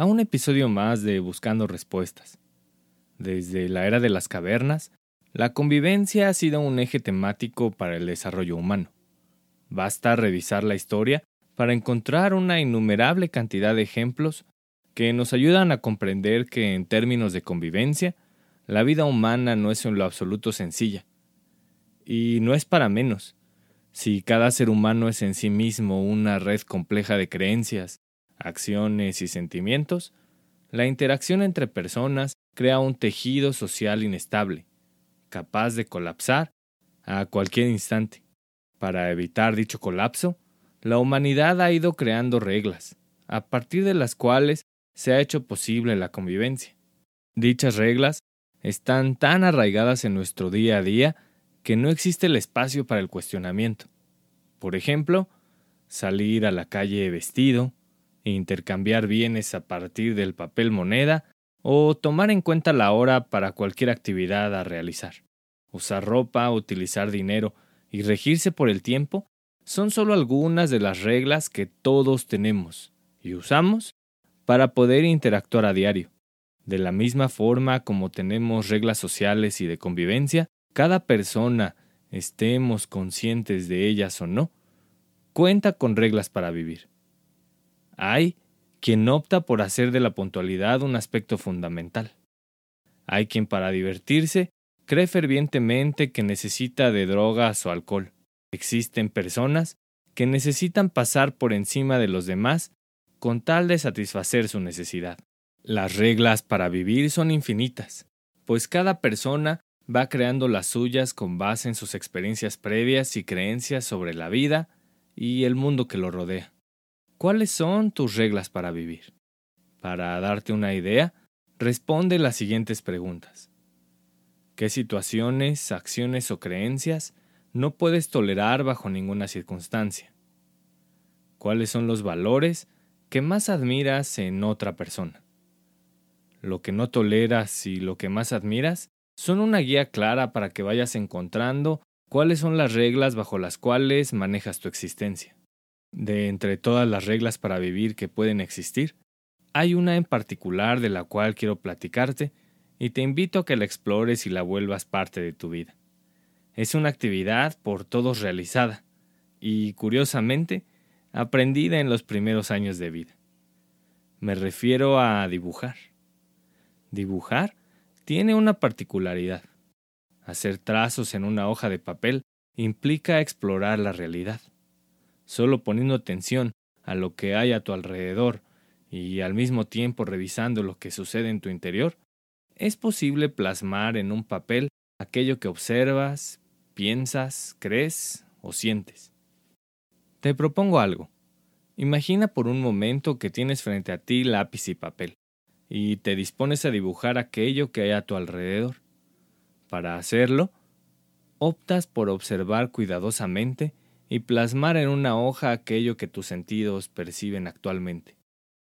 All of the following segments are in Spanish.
a un episodio más de Buscando Respuestas. Desde la era de las cavernas, la convivencia ha sido un eje temático para el desarrollo humano. Basta revisar la historia para encontrar una innumerable cantidad de ejemplos que nos ayudan a comprender que en términos de convivencia, la vida humana no es en lo absoluto sencilla. Y no es para menos. Si cada ser humano es en sí mismo una red compleja de creencias, acciones y sentimientos, la interacción entre personas crea un tejido social inestable, capaz de colapsar a cualquier instante. Para evitar dicho colapso, la humanidad ha ido creando reglas, a partir de las cuales se ha hecho posible la convivencia. Dichas reglas están tan arraigadas en nuestro día a día que no existe el espacio para el cuestionamiento. Por ejemplo, salir a la calle vestido, intercambiar bienes a partir del papel moneda o tomar en cuenta la hora para cualquier actividad a realizar. Usar ropa, utilizar dinero y regirse por el tiempo son solo algunas de las reglas que todos tenemos y usamos para poder interactuar a diario. De la misma forma como tenemos reglas sociales y de convivencia, cada persona, estemos conscientes de ellas o no, cuenta con reglas para vivir. Hay quien opta por hacer de la puntualidad un aspecto fundamental. Hay quien para divertirse cree fervientemente que necesita de drogas o alcohol. Existen personas que necesitan pasar por encima de los demás con tal de satisfacer su necesidad. Las reglas para vivir son infinitas, pues cada persona va creando las suyas con base en sus experiencias previas y creencias sobre la vida y el mundo que lo rodea. ¿Cuáles son tus reglas para vivir? Para darte una idea, responde las siguientes preguntas. ¿Qué situaciones, acciones o creencias no puedes tolerar bajo ninguna circunstancia? ¿Cuáles son los valores que más admiras en otra persona? Lo que no toleras y lo que más admiras son una guía clara para que vayas encontrando cuáles son las reglas bajo las cuales manejas tu existencia. De entre todas las reglas para vivir que pueden existir, hay una en particular de la cual quiero platicarte y te invito a que la explores y la vuelvas parte de tu vida. Es una actividad por todos realizada y, curiosamente, aprendida en los primeros años de vida. Me refiero a dibujar. Dibujar tiene una particularidad. Hacer trazos en una hoja de papel implica explorar la realidad solo poniendo atención a lo que hay a tu alrededor y al mismo tiempo revisando lo que sucede en tu interior, es posible plasmar en un papel aquello que observas, piensas, crees o sientes. Te propongo algo. Imagina por un momento que tienes frente a ti lápiz y papel, y te dispones a dibujar aquello que hay a tu alrededor. Para hacerlo, optas por observar cuidadosamente y plasmar en una hoja aquello que tus sentidos perciben actualmente.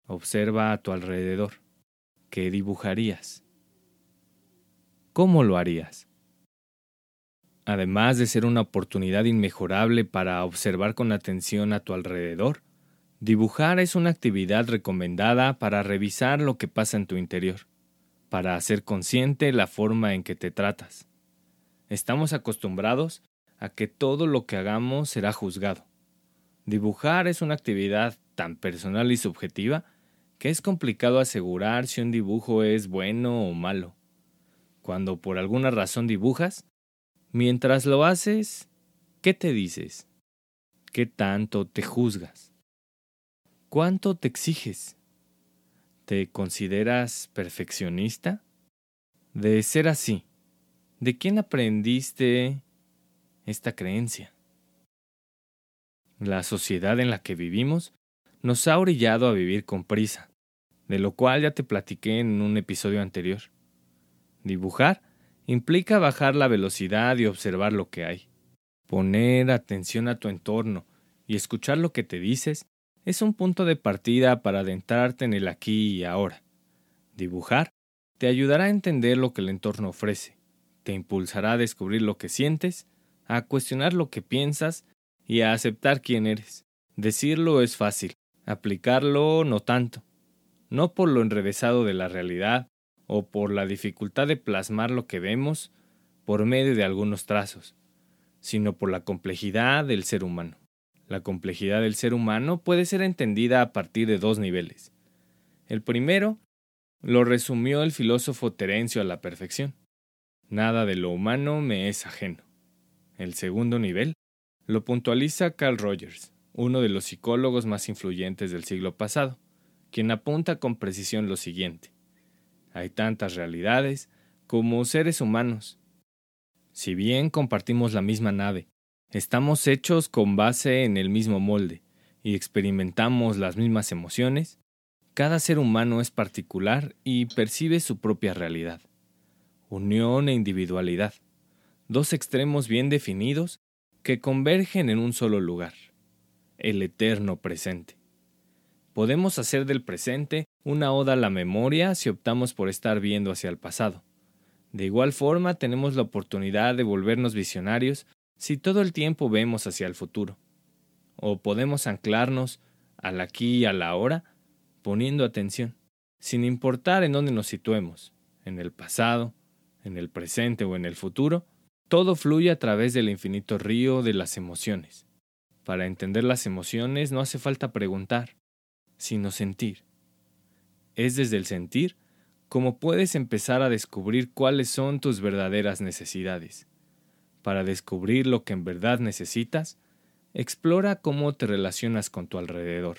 Observa a tu alrededor. ¿Qué dibujarías? ¿Cómo lo harías? Además de ser una oportunidad inmejorable para observar con atención a tu alrededor, dibujar es una actividad recomendada para revisar lo que pasa en tu interior, para hacer consciente la forma en que te tratas. Estamos acostumbrados a que todo lo que hagamos será juzgado. Dibujar es una actividad tan personal y subjetiva que es complicado asegurar si un dibujo es bueno o malo. Cuando por alguna razón dibujas, Mientras lo haces, ¿qué te dices? ¿Qué tanto te juzgas? ¿Cuánto te exiges? ¿Te consideras perfeccionista? De ser así, ¿de quién aprendiste esta creencia? La sociedad en la que vivimos nos ha orillado a vivir con prisa, de lo cual ya te platiqué en un episodio anterior. Dibujar implica bajar la velocidad y observar lo que hay. Poner atención a tu entorno y escuchar lo que te dices es un punto de partida para adentrarte en el aquí y ahora. Dibujar te ayudará a entender lo que el entorno ofrece, te impulsará a descubrir lo que sientes, a cuestionar lo que piensas y a aceptar quién eres. Decirlo es fácil, aplicarlo no tanto. No por lo enrevesado de la realidad o por la dificultad de plasmar lo que vemos por medio de algunos trazos, sino por la complejidad del ser humano. La complejidad del ser humano puede ser entendida a partir de dos niveles. El primero lo resumió el filósofo Terencio a la perfección. Nada de lo humano me es ajeno. El segundo nivel lo puntualiza Carl Rogers, uno de los psicólogos más influyentes del siglo pasado, quien apunta con precisión lo siguiente. Hay tantas realidades como seres humanos. Si bien compartimos la misma nave, estamos hechos con base en el mismo molde y experimentamos las mismas emociones, cada ser humano es particular y percibe su propia realidad. Unión e individualidad, dos extremos bien definidos que convergen en un solo lugar, el eterno presente. Podemos hacer del presente una oda a la memoria si optamos por estar viendo hacia el pasado. De igual forma tenemos la oportunidad de volvernos visionarios si todo el tiempo vemos hacia el futuro. O podemos anclarnos al aquí y a la ahora poniendo atención, sin importar en dónde nos situemos, en el pasado, en el presente o en el futuro, todo fluye a través del infinito río de las emociones. Para entender las emociones no hace falta preguntar, sino sentir. Es desde el sentir como puedes empezar a descubrir cuáles son tus verdaderas necesidades. Para descubrir lo que en verdad necesitas, explora cómo te relacionas con tu alrededor.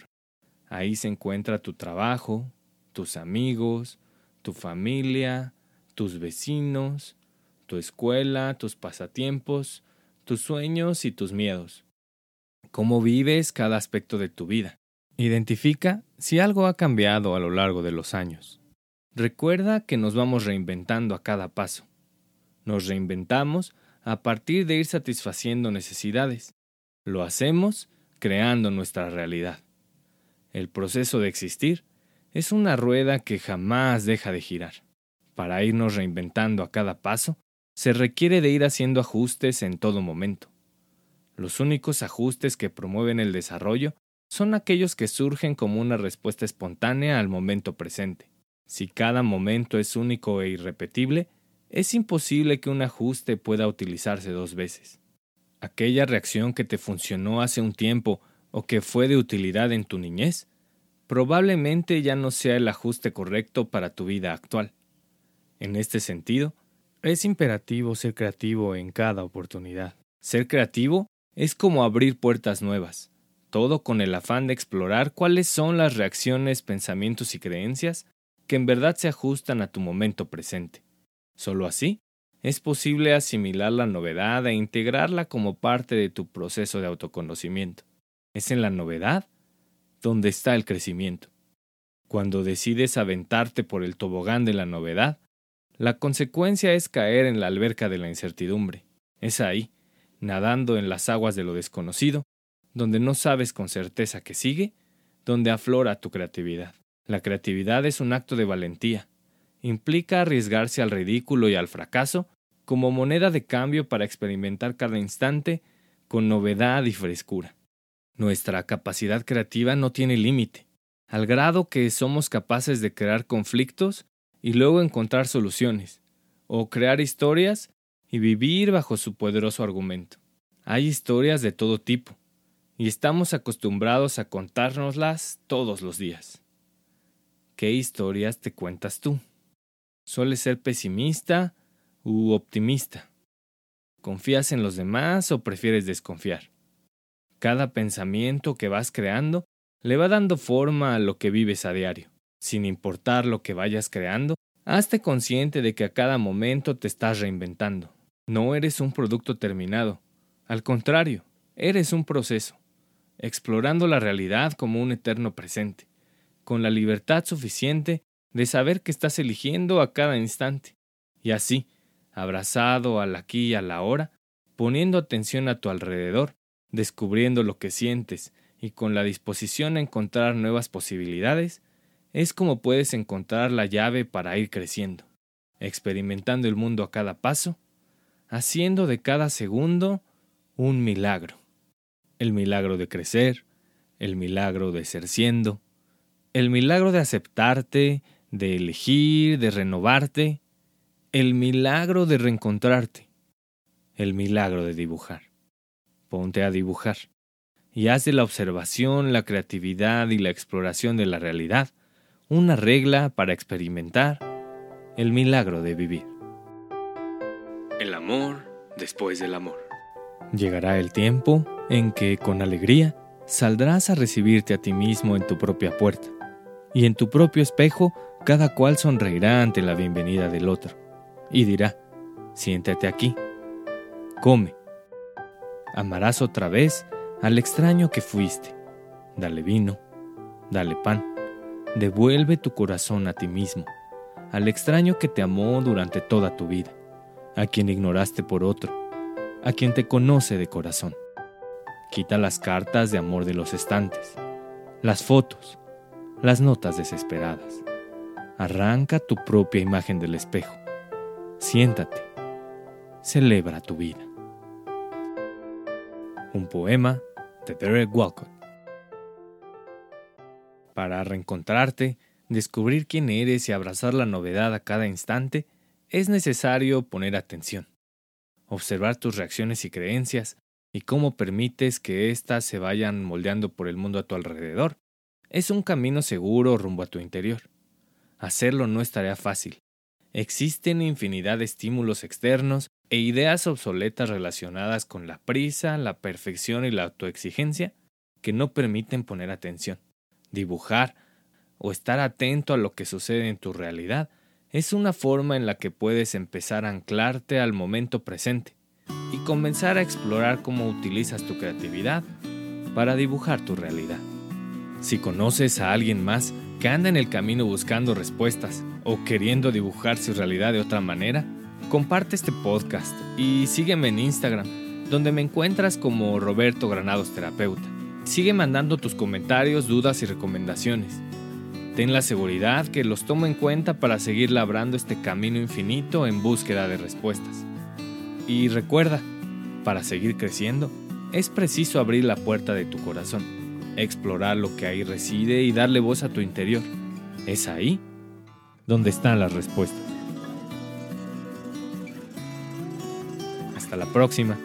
Ahí se encuentra tu trabajo, tus amigos, tu familia, tus vecinos, tu escuela, tus pasatiempos, tus sueños y tus miedos. Cómo vives cada aspecto de tu vida. Identifica si algo ha cambiado a lo largo de los años. Recuerda que nos vamos reinventando a cada paso. Nos reinventamos a partir de ir satisfaciendo necesidades. Lo hacemos creando nuestra realidad. El proceso de existir es una rueda que jamás deja de girar. Para irnos reinventando a cada paso, se requiere de ir haciendo ajustes en todo momento. Los únicos ajustes que promueven el desarrollo son aquellos que surgen como una respuesta espontánea al momento presente. Si cada momento es único e irrepetible, es imposible que un ajuste pueda utilizarse dos veces. Aquella reacción que te funcionó hace un tiempo o que fue de utilidad en tu niñez, probablemente ya no sea el ajuste correcto para tu vida actual. En este sentido, es imperativo ser creativo en cada oportunidad. Ser creativo es como abrir puertas nuevas, todo con el afán de explorar cuáles son las reacciones, pensamientos y creencias que en verdad se ajustan a tu momento presente. Solo así es posible asimilar la novedad e integrarla como parte de tu proceso de autoconocimiento. Es en la novedad donde está el crecimiento. Cuando decides aventarte por el tobogán de la novedad, la consecuencia es caer en la alberca de la incertidumbre. Es ahí, nadando en las aguas de lo desconocido, donde no sabes con certeza que sigue, donde aflora tu creatividad. La creatividad es un acto de valentía. Implica arriesgarse al ridículo y al fracaso como moneda de cambio para experimentar cada instante con novedad y frescura. Nuestra capacidad creativa no tiene límite, al grado que somos capaces de crear conflictos y luego encontrar soluciones, o crear historias y vivir bajo su poderoso argumento. Hay historias de todo tipo, y estamos acostumbrados a contárnoslas todos los días. ¿Qué historias te cuentas tú? ¿Sueles ser pesimista u optimista? ¿Confías en los demás o prefieres desconfiar? Cada pensamiento que vas creando le va dando forma a lo que vives a diario. Sin importar lo que vayas creando, hazte consciente de que a cada momento te estás reinventando. No eres un producto terminado. Al contrario, eres un proceso, explorando la realidad como un eterno presente, con la libertad suficiente de saber que estás eligiendo a cada instante. Y así, abrazado al aquí y a la hora, poniendo atención a tu alrededor, descubriendo lo que sientes y con la disposición a encontrar nuevas posibilidades, es como puedes encontrar la llave para ir creciendo, experimentando el mundo a cada paso, haciendo de cada segundo un milagro. El milagro de crecer, el milagro de ser siendo, el milagro de aceptarte, de elegir, de renovarte, el milagro de reencontrarte, el milagro de dibujar. Ponte a dibujar y haz de la observación, la creatividad y la exploración de la realidad una regla para experimentar el milagro de vivir. El amor después del amor. Llegará el tiempo en que con alegría saldrás a recibirte a ti mismo en tu propia puerta, y en tu propio espejo cada cual sonreirá ante la bienvenida del otro, y dirá, siéntate aquí, come. Amarás otra vez al extraño que fuiste. Dale vino, dale pan, devuelve tu corazón a ti mismo, al extraño que te amó durante toda tu vida, a quien ignoraste por otro, a quien te conoce de corazón. Quita las cartas de amor de los estantes, las fotos, las notas desesperadas. Arranca tu propia imagen del espejo. Siéntate. Celebra tu vida. Un poema de Derek Walcott. Para reencontrarte, descubrir quién eres y abrazar la novedad a cada instante, es necesario poner atención. Observar tus reacciones y creencias y cómo permites que éstas se vayan moldeando por el mundo a tu alrededor. Es un camino seguro rumbo a tu interior. Hacerlo no es tarea fácil. Existen infinidad de estímulos externos e ideas obsoletas relacionadas con la prisa, la perfección y la autoexigencia que no permiten poner atención. Dibujar o estar atento a lo que sucede en tu realidad es una forma en la que puedes empezar a anclarte al momento presente y comenzar a explorar cómo utilizas tu creatividad para dibujar tu realidad. Si conoces a alguien más que anda en el camino buscando respuestas o queriendo dibujar su realidad de otra manera, comparte este podcast y sígueme en Instagram, donde me encuentras como Roberto Granados Terapeuta. Sigue mandando tus comentarios, dudas y recomendaciones. Ten la seguridad que los tomo en cuenta para seguir labrando este camino infinito en búsqueda de respuestas. Y recuerda, para seguir creciendo, es preciso abrir la puerta de tu corazón, explorar lo que ahí reside y darle voz a tu interior. Es ahí donde están las respuestas. Hasta la próxima.